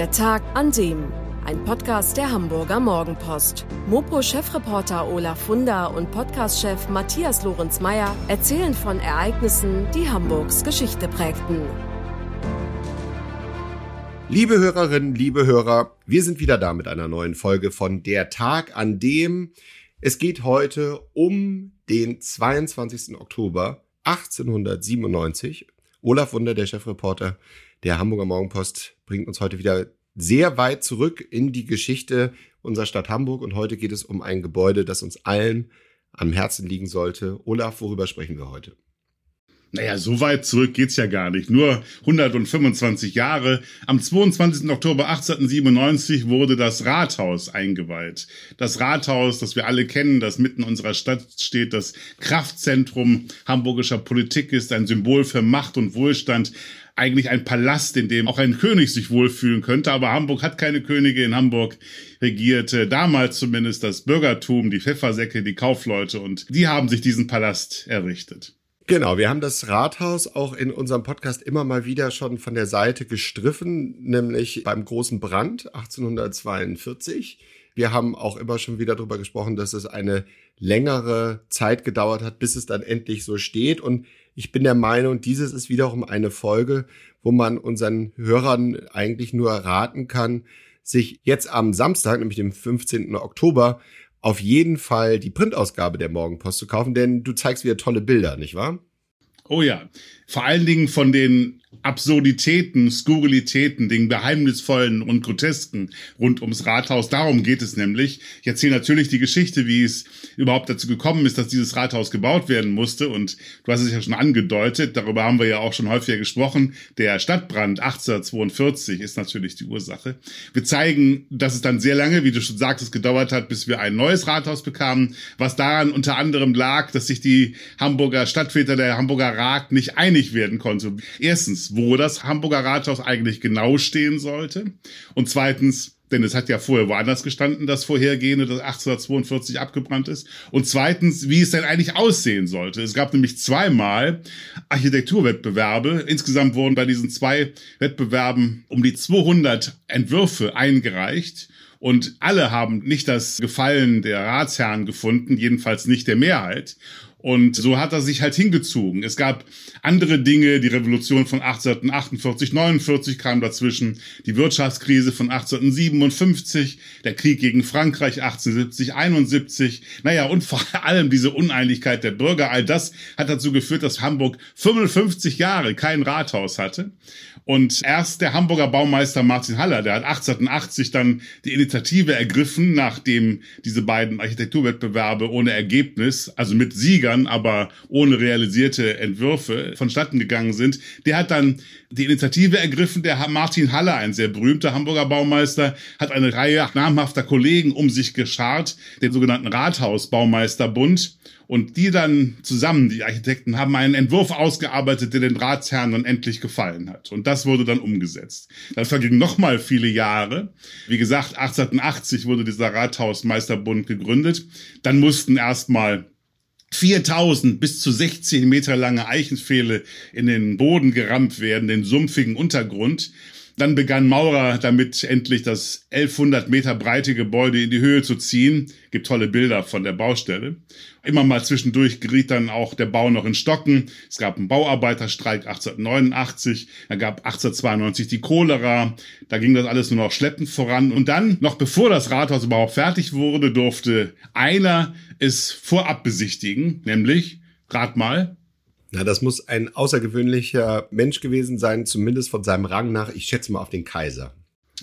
Der Tag an dem. Ein Podcast der Hamburger Morgenpost. Mopo-Chefreporter Olaf Funder und Podcast-Chef Matthias Lorenz-Meyer erzählen von Ereignissen, die Hamburgs Geschichte prägten. Liebe Hörerinnen, liebe Hörer, wir sind wieder da mit einer neuen Folge von Der Tag an dem. Es geht heute um den 22. Oktober 1897. Olaf Wunder, der Chefreporter der Hamburger Morgenpost, bringt uns heute wieder sehr weit zurück in die Geschichte unserer Stadt Hamburg. Und heute geht es um ein Gebäude, das uns allen am Herzen liegen sollte. Olaf, worüber sprechen wir heute? Naja, so weit zurück geht's ja gar nicht. Nur 125 Jahre. Am 22. Oktober 1897 wurde das Rathaus eingeweiht. Das Rathaus, das wir alle kennen, das mitten unserer Stadt steht, das Kraftzentrum hamburgischer Politik ist, ein Symbol für Macht und Wohlstand. Eigentlich ein Palast, in dem auch ein König sich wohlfühlen könnte. Aber Hamburg hat keine Könige. In Hamburg regierte damals zumindest das Bürgertum, die Pfeffersäcke, die Kaufleute und die haben sich diesen Palast errichtet. Genau, wir haben das Rathaus auch in unserem Podcast immer mal wieder schon von der Seite gestriffen, nämlich beim großen Brand 1842. Wir haben auch immer schon wieder darüber gesprochen, dass es eine längere Zeit gedauert hat, bis es dann endlich so steht. Und ich bin der Meinung, dieses ist wiederum eine Folge, wo man unseren Hörern eigentlich nur raten kann, sich jetzt am Samstag, nämlich dem 15. Oktober, auf jeden Fall die Printausgabe der Morgenpost zu kaufen, denn du zeigst wieder tolle Bilder, nicht wahr? Oh ja. Vor allen Dingen von den Absurditäten, Skurrilitäten, den geheimnisvollen und grotesken rund ums Rathaus. Darum geht es nämlich. Ich erzähle natürlich die Geschichte, wie es überhaupt dazu gekommen ist, dass dieses Rathaus gebaut werden musste. Und du hast es ja schon angedeutet, darüber haben wir ja auch schon häufiger gesprochen. Der Stadtbrand 1842 ist natürlich die Ursache. Wir zeigen, dass es dann sehr lange, wie du schon sagtest, gedauert hat, bis wir ein neues Rathaus bekamen, was daran unter anderem lag, dass sich die Hamburger Stadtväter der Hamburger Rat nicht einig werden konnte. Erstens, wo das Hamburger Rathaus eigentlich genau stehen sollte. Und zweitens, denn es hat ja vorher woanders gestanden, das vorhergehende, das 1842 abgebrannt ist. Und zweitens, wie es denn eigentlich aussehen sollte. Es gab nämlich zweimal Architekturwettbewerbe. Insgesamt wurden bei diesen zwei Wettbewerben um die 200 Entwürfe eingereicht. Und alle haben nicht das Gefallen der Ratsherren gefunden, jedenfalls nicht der Mehrheit. Und so hat er sich halt hingezogen. Es gab andere Dinge, die Revolution von 1848, 49 kam dazwischen, die Wirtschaftskrise von 1857, der Krieg gegen Frankreich 1870, 71, naja, und vor allem diese Uneinigkeit der Bürger, all das hat dazu geführt, dass Hamburg 55 Jahre kein Rathaus hatte. Und erst der Hamburger Baumeister Martin Haller, der hat 1880 dann die Initiative ergriffen, nachdem diese beiden Architekturwettbewerbe ohne Ergebnis, also mit Siegern, aber ohne realisierte Entwürfe vonstatten gegangen sind. Der hat dann die Initiative ergriffen. Der Martin Haller, ein sehr berühmter Hamburger Baumeister, hat eine Reihe namhafter Kollegen um sich geschart, den sogenannten Rathausbaumeisterbund. Und die dann zusammen, die Architekten, haben einen Entwurf ausgearbeitet, der den Ratsherren dann endlich gefallen hat. Und das wurde dann umgesetzt. Dann vergingen nochmal viele Jahre. Wie gesagt, 1880 wurde dieser Rathausmeisterbund gegründet. Dann mussten erstmal 4000 bis zu 16 Meter lange Eichenpfähle in den Boden gerammt werden, den sumpfigen Untergrund. Dann begann Maurer damit endlich das 1100 Meter breite Gebäude in die Höhe zu ziehen. Gibt tolle Bilder von der Baustelle. Immer mal zwischendurch geriet dann auch der Bau noch in Stocken. Es gab einen Bauarbeiterstreik 1889. Da gab 1892 die Cholera. Da ging das alles nur noch schleppend voran. Und dann, noch bevor das Rathaus überhaupt fertig wurde, durfte einer es vorab besichtigen, nämlich, rat mal, na, das muss ein außergewöhnlicher Mensch gewesen sein, zumindest von seinem Rang nach. Ich schätze mal auf den Kaiser.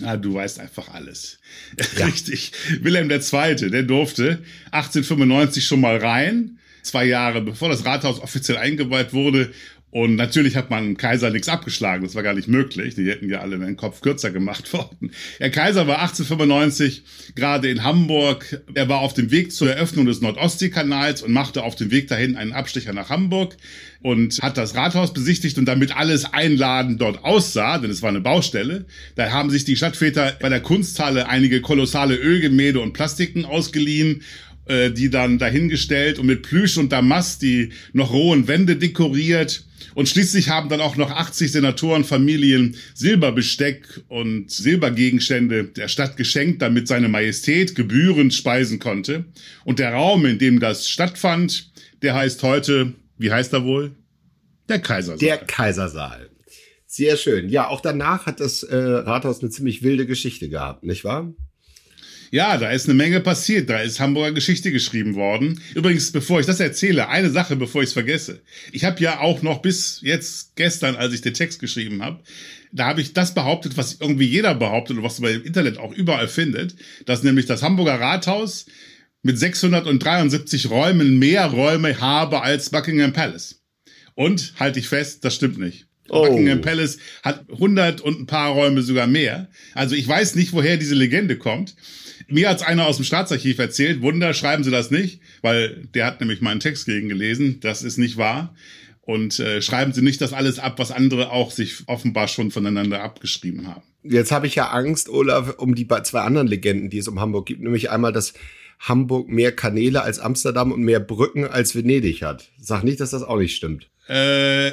Ah, du weißt einfach alles. Ja. Richtig. Wilhelm II., der durfte 1895 schon mal rein. Zwei Jahre bevor das Rathaus offiziell eingeweiht wurde und natürlich hat man Kaiser nichts abgeschlagen, das war gar nicht möglich. Die hätten ja alle den Kopf kürzer gemacht worden. Der Kaiser war 1895 gerade in Hamburg. Er war auf dem Weg zur Eröffnung des Nordostseekanals und machte auf dem Weg dahin einen Abstecher nach Hamburg und hat das Rathaus besichtigt und damit alles einladend dort aussah, denn es war eine Baustelle. Da haben sich die Stadtväter bei der Kunsthalle einige kolossale Ölgemälde und Plastiken ausgeliehen äh, die dann dahingestellt und mit Plüsch und Damast die noch rohen Wände dekoriert. Und schließlich haben dann auch noch 80 Senatorenfamilien Silberbesteck und Silbergegenstände der Stadt geschenkt, damit seine Majestät gebührend speisen konnte. Und der Raum, in dem das stattfand, der heißt heute, wie heißt er wohl? Der Kaisersaal. Der Kaisersaal. Sehr schön. Ja, auch danach hat das äh, Rathaus eine ziemlich wilde Geschichte gehabt, nicht wahr? Ja, da ist eine Menge passiert. Da ist Hamburger Geschichte geschrieben worden. Übrigens, bevor ich das erzähle, eine Sache, bevor ich es vergesse. Ich habe ja auch noch bis jetzt gestern, als ich den Text geschrieben habe, da habe ich das behauptet, was irgendwie jeder behauptet und was man im Internet auch überall findet, dass nämlich das Hamburger Rathaus mit 673 Räumen mehr Räume habe als Buckingham Palace. Und halte ich fest, das stimmt nicht. Oh. Buckingham Palace hat 100 und ein paar Räume sogar mehr. Also ich weiß nicht, woher diese Legende kommt. Mir hat's einer aus dem Staatsarchiv erzählt. Wunder, schreiben Sie das nicht, weil der hat nämlich meinen Text gegen gelesen. Das ist nicht wahr. Und äh, schreiben Sie nicht das alles ab, was andere auch sich offenbar schon voneinander abgeschrieben haben. Jetzt habe ich ja Angst, Olaf, um die zwei anderen Legenden, die es um Hamburg gibt. Nämlich einmal, dass Hamburg mehr Kanäle als Amsterdam und mehr Brücken als Venedig hat. Sag nicht, dass das auch nicht stimmt. Äh,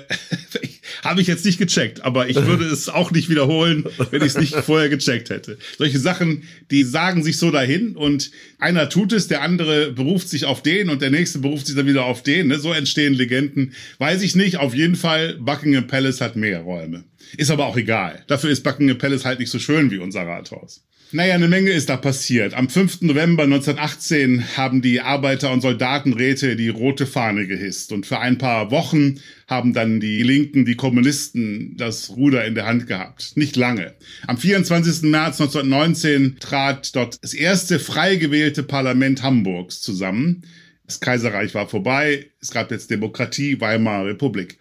habe ich jetzt nicht gecheckt, aber ich würde es auch nicht wiederholen, wenn ich es nicht vorher gecheckt hätte. Solche Sachen, die sagen sich so dahin und einer tut es, der andere beruft sich auf den und der nächste beruft sich dann wieder auf den. Ne? So entstehen Legenden. Weiß ich nicht. Auf jeden Fall, Buckingham Palace hat mehr Räume. Ist aber auch egal. Dafür ist Buckingham Palace halt nicht so schön wie unser Rathaus. Naja, eine Menge ist da passiert. Am 5. November 1918 haben die Arbeiter- und Soldatenräte die rote Fahne gehisst. Und für ein paar Wochen haben dann die Linken, die Kommunisten das Ruder in der Hand gehabt. Nicht lange. Am 24. März 1919 trat dort das erste frei gewählte Parlament Hamburgs zusammen. Das Kaiserreich war vorbei. Es gab jetzt Demokratie, Weimarer Republik.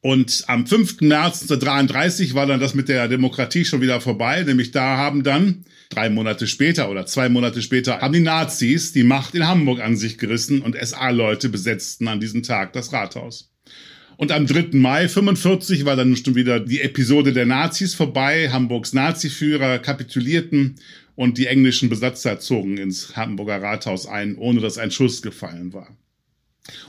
Und am 5. März 1933 war dann das mit der Demokratie schon wieder vorbei, nämlich da haben dann drei Monate später oder zwei Monate später haben die Nazis die Macht in Hamburg an sich gerissen und SA-Leute besetzten an diesem Tag das Rathaus. Und am 3. Mai 45 war dann schon wieder die Episode der Nazis vorbei. Hamburgs Naziführer kapitulierten und die englischen Besatzer zogen ins Hamburger Rathaus ein, ohne dass ein Schuss gefallen war.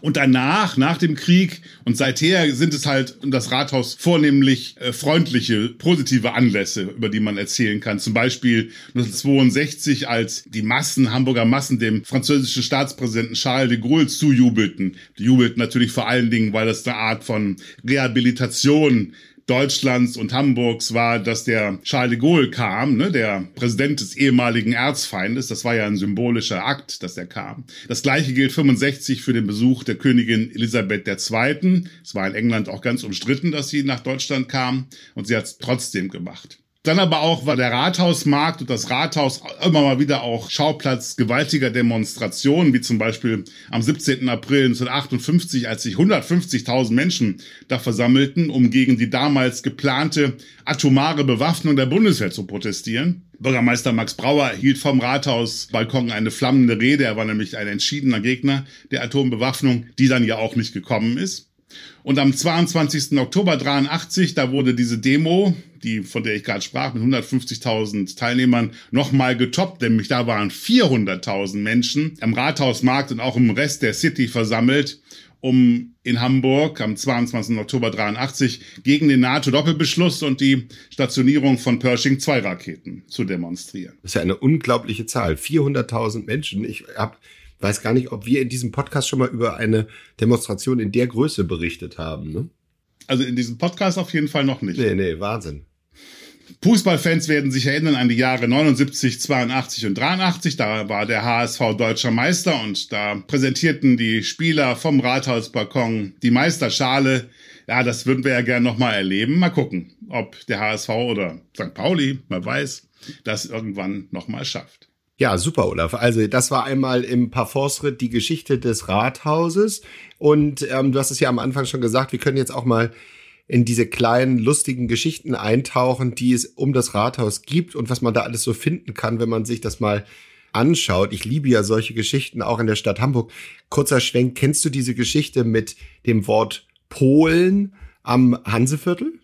Und danach, nach dem Krieg und seither sind es halt das Rathaus vornehmlich äh, freundliche, positive Anlässe, über die man erzählen kann. Zum Beispiel 1962, als die Massen, Hamburger Massen, dem französischen Staatspräsidenten Charles de Gaulle zujubelten. Die jubelten natürlich vor allen Dingen, weil das eine Art von Rehabilitation Deutschlands und Hamburgs war, dass der Charles de Gaulle kam, ne, der Präsident des ehemaligen Erzfeindes. Das war ja ein symbolischer Akt, dass er kam. Das gleiche gilt 65 für den Besuch der Königin Elisabeth II. Es war in England auch ganz umstritten, dass sie nach Deutschland kam und sie hat es trotzdem gemacht. Dann aber auch war der Rathausmarkt und das Rathaus immer mal wieder auch Schauplatz gewaltiger Demonstrationen, wie zum Beispiel am 17. April 1958, als sich 150.000 Menschen da versammelten, um gegen die damals geplante atomare Bewaffnung der Bundeswehr zu protestieren. Bürgermeister Max Brauer hielt vom Rathausbalkon eine flammende Rede. Er war nämlich ein entschiedener Gegner der Atombewaffnung, die dann ja auch nicht gekommen ist. Und am 22. Oktober 83, da wurde diese Demo, die von der ich gerade sprach, mit 150.000 Teilnehmern nochmal getoppt, nämlich da waren 400.000 Menschen am Rathausmarkt und auch im Rest der City versammelt, um in Hamburg am 22. Oktober 83 gegen den NATO-Doppelbeschluss und die Stationierung von Pershing-2-Raketen zu demonstrieren. Das ist ja eine unglaubliche Zahl. 400.000 Menschen. Ich habe weiß gar nicht, ob wir in diesem Podcast schon mal über eine Demonstration in der Größe berichtet haben. Ne? Also in diesem Podcast auf jeden Fall noch nicht. Nee, nee, Wahnsinn. Fußballfans werden sich erinnern an die Jahre 79, 82 und 83. Da war der HSV deutscher Meister und da präsentierten die Spieler vom Rathausbalkon die Meisterschale. Ja, das würden wir ja gerne nochmal erleben. Mal gucken, ob der HSV oder St. Pauli, man weiß, das irgendwann nochmal schafft. Ja, super, Olaf. Also das war einmal im Parforce-Ritt die Geschichte des Rathauses. Und ähm, du hast es ja am Anfang schon gesagt, wir können jetzt auch mal in diese kleinen, lustigen Geschichten eintauchen, die es um das Rathaus gibt und was man da alles so finden kann, wenn man sich das mal anschaut. Ich liebe ja solche Geschichten auch in der Stadt Hamburg. Kurzer Schwenk, kennst du diese Geschichte mit dem Wort Polen am Hanseviertel?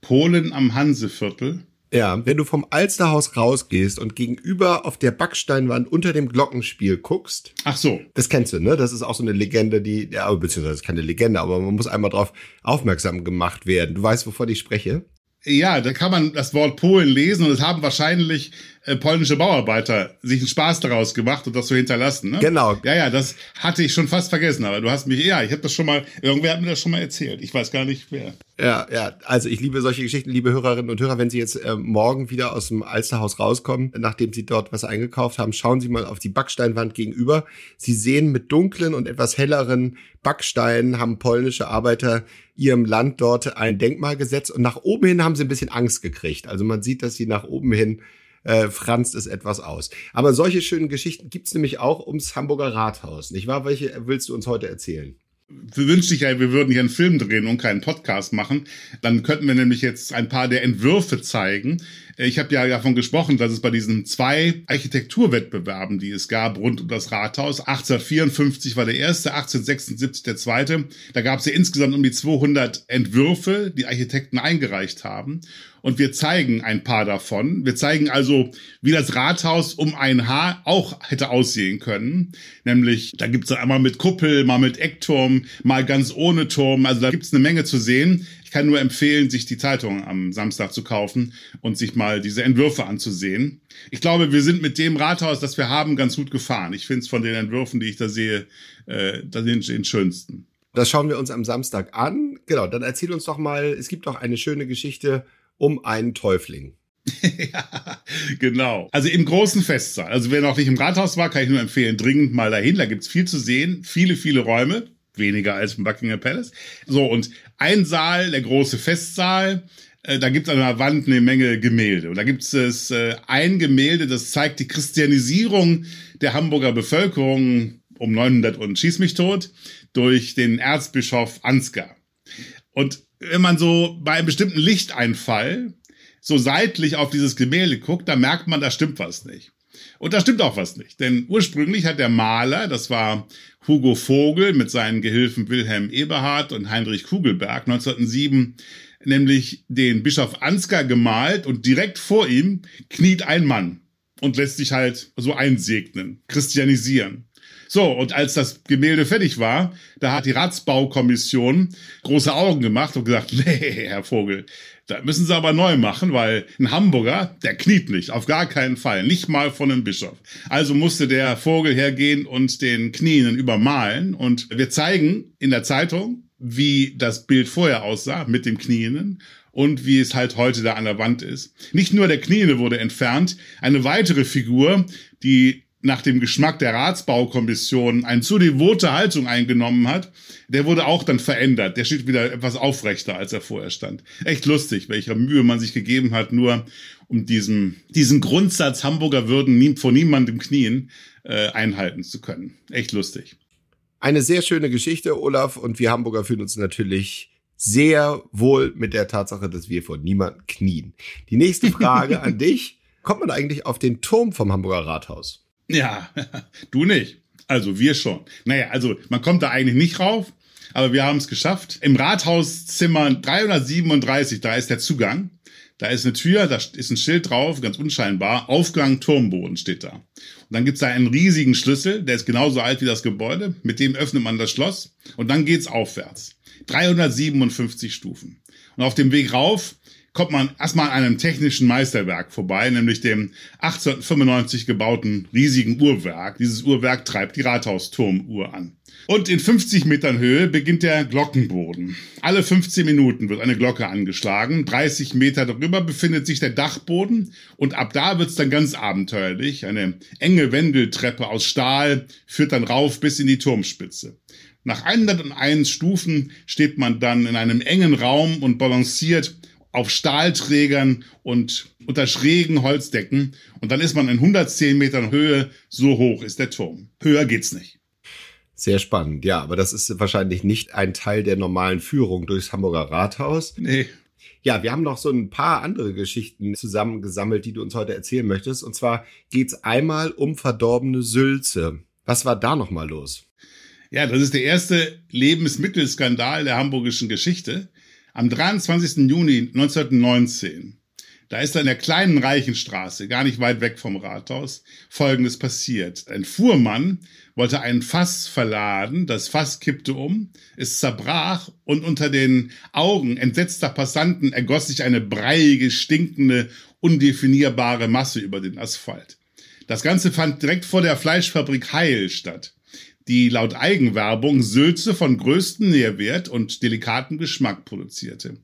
Polen am Hanseviertel? Ja, wenn du vom Alsterhaus rausgehst und gegenüber auf der Backsteinwand unter dem Glockenspiel guckst. Ach so. Das kennst du, ne? Das ist auch so eine Legende, die, ja, beziehungsweise keine Legende, aber man muss einmal drauf aufmerksam gemacht werden. Du weißt, wovon ich spreche? Ja, da kann man das Wort Polen lesen und es haben wahrscheinlich äh, polnische Bauarbeiter sich einen Spaß daraus gemacht und das so hinterlassen. Ne? Genau. Ja, ja, das hatte ich schon fast vergessen, aber du hast mich, ja, ich habe das schon mal, irgendwer hat mir das schon mal erzählt. Ich weiß gar nicht wer. Ja, ja, also ich liebe solche Geschichten, liebe Hörerinnen und Hörer, wenn Sie jetzt äh, morgen wieder aus dem Alsterhaus rauskommen, nachdem Sie dort was eingekauft haben, schauen Sie mal auf die Backsteinwand gegenüber. Sie sehen mit dunklen und etwas helleren Backsteinen haben polnische Arbeiter ihrem Land dort ein Denkmal gesetzt und nach oben hin haben sie ein bisschen Angst gekriegt. Also man sieht, dass sie nach oben hin äh, franzt es etwas aus. Aber solche schönen Geschichten gibt's nämlich auch ums Hamburger Rathaus, nicht wahr? Welche willst du uns heute erzählen? wünschte ich ja, wir würden hier einen Film drehen und keinen Podcast machen. Dann könnten wir nämlich jetzt ein paar der Entwürfe zeigen. Ich habe ja davon gesprochen, dass es bei diesen zwei Architekturwettbewerben, die es gab rund um das Rathaus, 1854 war der erste, 1876 der zweite. Da gab es ja insgesamt um die 200 Entwürfe, die Architekten eingereicht haben und wir zeigen ein paar davon. Wir zeigen also, wie das Rathaus um ein Haar auch hätte aussehen können. Nämlich, da gibt's dann einmal mit Kuppel, mal mit Eckturm, mal ganz ohne Turm. Also da gibt's eine Menge zu sehen. Ich kann nur empfehlen, sich die Zeitung am Samstag zu kaufen und sich mal diese Entwürfe anzusehen. Ich glaube, wir sind mit dem Rathaus, das wir haben, ganz gut gefahren. Ich finde es von den Entwürfen, die ich da sehe, äh, da sind den schönsten. Das schauen wir uns am Samstag an. Genau, dann erzähl uns doch mal, es gibt doch eine schöne Geschichte um einen Täufling. ja, genau. Also im großen Festsaal. Also wer noch nicht im Rathaus war, kann ich nur empfehlen, dringend mal dahin. Da gibt's viel zu sehen, viele, viele Räume. Weniger als im Buckingham Palace. So, und ein Saal, der große Festsaal, äh, da gibt's an der Wand eine Menge Gemälde. Und da gibt's es äh, ein Gemälde, das zeigt die Christianisierung der Hamburger Bevölkerung um 900 und schieß mich tot durch den Erzbischof Ansgar. Und wenn man so bei einem bestimmten Lichteinfall so seitlich auf dieses Gemälde guckt, da merkt man, da stimmt was nicht. Und da stimmt auch was nicht. Denn ursprünglich hat der Maler, das war Hugo Vogel mit seinen Gehilfen Wilhelm Eberhard und Heinrich Kugelberg 1907, nämlich den Bischof Ansgar gemalt und direkt vor ihm kniet ein Mann und lässt sich halt so einsegnen, christianisieren. So, und als das Gemälde fertig war, da hat die Ratsbaukommission große Augen gemacht und gesagt, nee, Herr Vogel, da müssen Sie aber neu machen, weil ein Hamburger, der kniet nicht, auf gar keinen Fall, nicht mal von einem Bischof. Also musste der Vogel hergehen und den Knien übermalen und wir zeigen in der Zeitung, wie das Bild vorher aussah mit dem Knien und wie es halt heute da an der Wand ist. Nicht nur der Kniene wurde entfernt, eine weitere Figur, die nach dem Geschmack der Ratsbaukommission eine zu devote Haltung eingenommen hat, der wurde auch dann verändert. Der steht wieder etwas aufrechter, als er vorher stand. Echt lustig, welcher Mühe man sich gegeben hat, nur um diesen, diesen Grundsatz Hamburger würden nie, vor niemandem knien äh, einhalten zu können. Echt lustig. Eine sehr schöne Geschichte, Olaf, und wir Hamburger fühlen uns natürlich sehr wohl mit der Tatsache, dass wir vor niemandem knien. Die nächste Frage an dich. Kommt man eigentlich auf den Turm vom Hamburger Rathaus? Ja, du nicht. Also wir schon. Naja, also man kommt da eigentlich nicht rauf, aber wir haben es geschafft. Im Rathauszimmer 337, da ist der Zugang. Da ist eine Tür, da ist ein Schild drauf, ganz unscheinbar. Aufgang Turmboden steht da. Und dann gibt's da einen riesigen Schlüssel, der ist genauso alt wie das Gebäude. Mit dem öffnet man das Schloss und dann geht's aufwärts. 357 Stufen. Und auf dem Weg rauf kommt man erstmal an einem technischen Meisterwerk vorbei, nämlich dem 1895 gebauten riesigen Uhrwerk. Dieses Uhrwerk treibt die Rathausturmuhr an. Und in 50 Metern Höhe beginnt der Glockenboden. Alle 15 Minuten wird eine Glocke angeschlagen. 30 Meter darüber befindet sich der Dachboden und ab da wird's dann ganz abenteuerlich. Eine enge Wendeltreppe aus Stahl führt dann rauf bis in die Turmspitze. Nach 101 Stufen steht man dann in einem engen Raum und balanciert auf Stahlträgern und unter schrägen Holzdecken. Und dann ist man in 110 Metern Höhe. So hoch ist der Turm. Höher geht's nicht. Sehr spannend, ja, aber das ist wahrscheinlich nicht ein Teil der normalen Führung durchs Hamburger Rathaus. Nee. Ja, wir haben noch so ein paar andere Geschichten zusammengesammelt, die du uns heute erzählen möchtest. Und zwar geht's einmal um verdorbene Sülze. Was war da nochmal los? Ja, das ist der erste Lebensmittelskandal der hamburgischen Geschichte. Am 23. Juni 1919 Da ist in der kleinen Reichenstraße, gar nicht weit weg vom Rathaus, Folgendes passiert. Ein Fuhrmann wollte ein Fass verladen, das Fass kippte um, es zerbrach und unter den Augen entsetzter Passanten ergoss sich eine breiige, stinkende, undefinierbare Masse über den Asphalt. Das Ganze fand direkt vor der Fleischfabrik Heil statt, die laut Eigenwerbung Sülze von größtem Nährwert und delikatem Geschmack produzierte.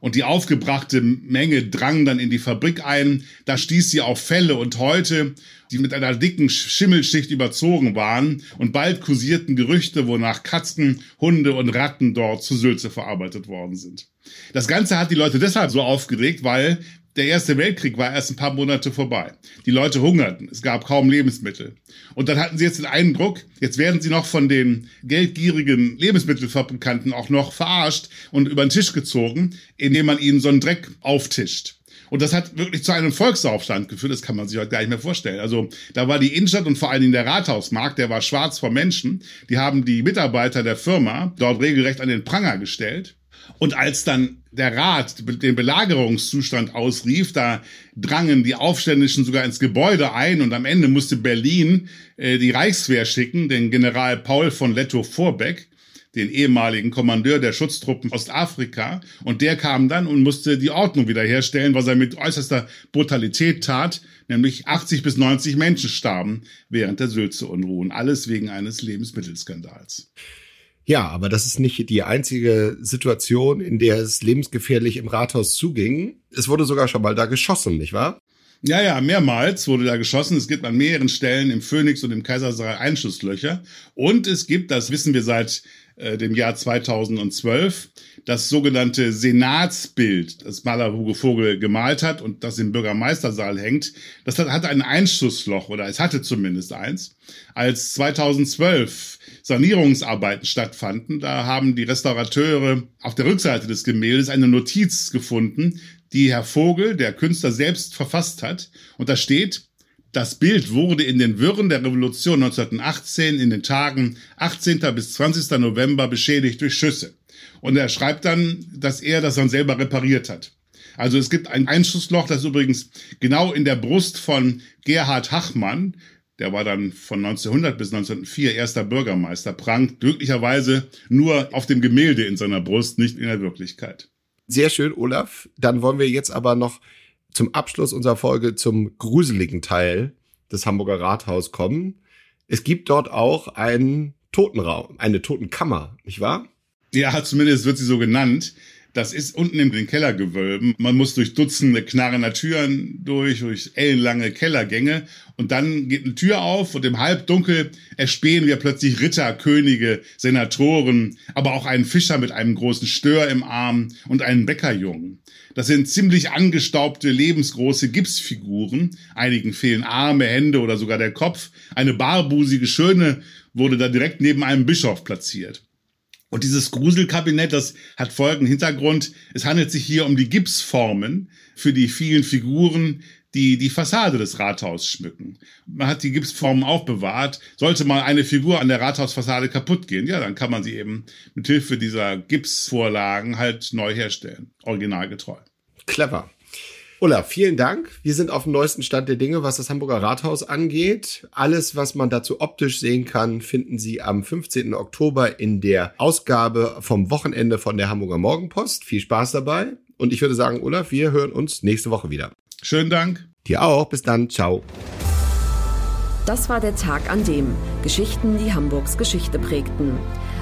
Und die aufgebrachte Menge drang dann in die Fabrik ein. Da stieß sie auf Fälle und Häute, die mit einer dicken Schimmelschicht überzogen waren. Und bald kursierten Gerüchte, wonach Katzen, Hunde und Ratten dort zu Sülze verarbeitet worden sind. Das Ganze hat die Leute deshalb so aufgeregt, weil der Erste Weltkrieg war erst ein paar Monate vorbei. Die Leute hungerten, es gab kaum Lebensmittel. Und dann hatten sie jetzt den Eindruck, jetzt werden sie noch von den geldgierigen Lebensmittelfabrikanten auch noch verarscht und über den Tisch gezogen, indem man ihnen so einen Dreck auftischt. Und das hat wirklich zu einem Volksaufstand geführt, das kann man sich heute gar nicht mehr vorstellen. Also da war die Innenstadt und vor allen Dingen der Rathausmarkt, der war schwarz vor Menschen. Die haben die Mitarbeiter der Firma dort regelrecht an den Pranger gestellt. Und als dann der Rat den Belagerungszustand ausrief, da drangen die Aufständischen sogar ins Gebäude ein und am Ende musste Berlin äh, die Reichswehr schicken, den General Paul von Lettow-Vorbeck, den ehemaligen Kommandeur der Schutztruppen Ostafrika. Und der kam dann und musste die Ordnung wiederherstellen, was er mit äußerster Brutalität tat, nämlich 80 bis 90 Menschen starben während der Sülze-Unruhen. Alles wegen eines Lebensmittelskandals. Ja, aber das ist nicht die einzige Situation, in der es lebensgefährlich im Rathaus zuging. Es wurde sogar schon mal da geschossen, nicht wahr? Ja, ja, mehrmals wurde da geschossen. Es gibt an mehreren Stellen im Phoenix und im Kaisersaal Einschusslöcher. Und es gibt, das wissen wir seit äh, dem Jahr 2012, das sogenannte Senatsbild, das Maler Hugo Vogel gemalt hat und das im Bürgermeistersaal hängt. Das hat, ein Einschussloch oder es hatte zumindest eins. Als 2012 Sanierungsarbeiten stattfanden, da haben die Restaurateure auf der Rückseite des Gemäldes eine Notiz gefunden, die Herr Vogel, der Künstler selbst verfasst hat. Und da steht, das Bild wurde in den Wirren der Revolution 1918 in den Tagen 18. bis 20. November beschädigt durch Schüsse. Und er schreibt dann, dass er das dann selber repariert hat. Also es gibt ein Einschussloch, das übrigens genau in der Brust von Gerhard Hachmann, der war dann von 1900 bis 1904 erster Bürgermeister, prangt glücklicherweise nur auf dem Gemälde in seiner Brust, nicht in der Wirklichkeit. Sehr schön, Olaf. Dann wollen wir jetzt aber noch zum Abschluss unserer Folge zum gruseligen Teil des Hamburger Rathaus kommen. Es gibt dort auch einen Totenraum, eine Totenkammer, nicht wahr? Ja, zumindest wird sie so genannt. Das ist unten in den Kellergewölben. Man muss durch Dutzende knarrender Türen durch, durch ellenlange Kellergänge. Und dann geht eine Tür auf und im Halbdunkel erspähen wir plötzlich Ritter, Könige, Senatoren, aber auch einen Fischer mit einem großen Stör im Arm und einen Bäckerjungen. Das sind ziemlich angestaubte, lebensgroße Gipsfiguren. Einigen fehlen Arme, Hände oder sogar der Kopf. Eine barbusige Schöne wurde da direkt neben einem Bischof platziert. Und dieses Gruselkabinett, das hat folgenden Hintergrund. Es handelt sich hier um die Gipsformen für die vielen Figuren, die die Fassade des Rathauses schmücken. Man hat die Gipsformen aufbewahrt. Sollte mal eine Figur an der Rathausfassade kaputt gehen, ja, dann kann man sie eben mit Hilfe dieser Gipsvorlagen halt neu herstellen. Originalgetreu. Clever. Ulla, vielen Dank. Wir sind auf dem neuesten Stand der Dinge, was das Hamburger Rathaus angeht. Alles, was man dazu optisch sehen kann, finden Sie am 15. Oktober in der Ausgabe vom Wochenende von der Hamburger Morgenpost. Viel Spaß dabei. Und ich würde sagen, Ulla, wir hören uns nächste Woche wieder. Schönen Dank. Dir auch. Bis dann. Ciao. Das war der Tag an dem Geschichten, die Hamburgs Geschichte prägten.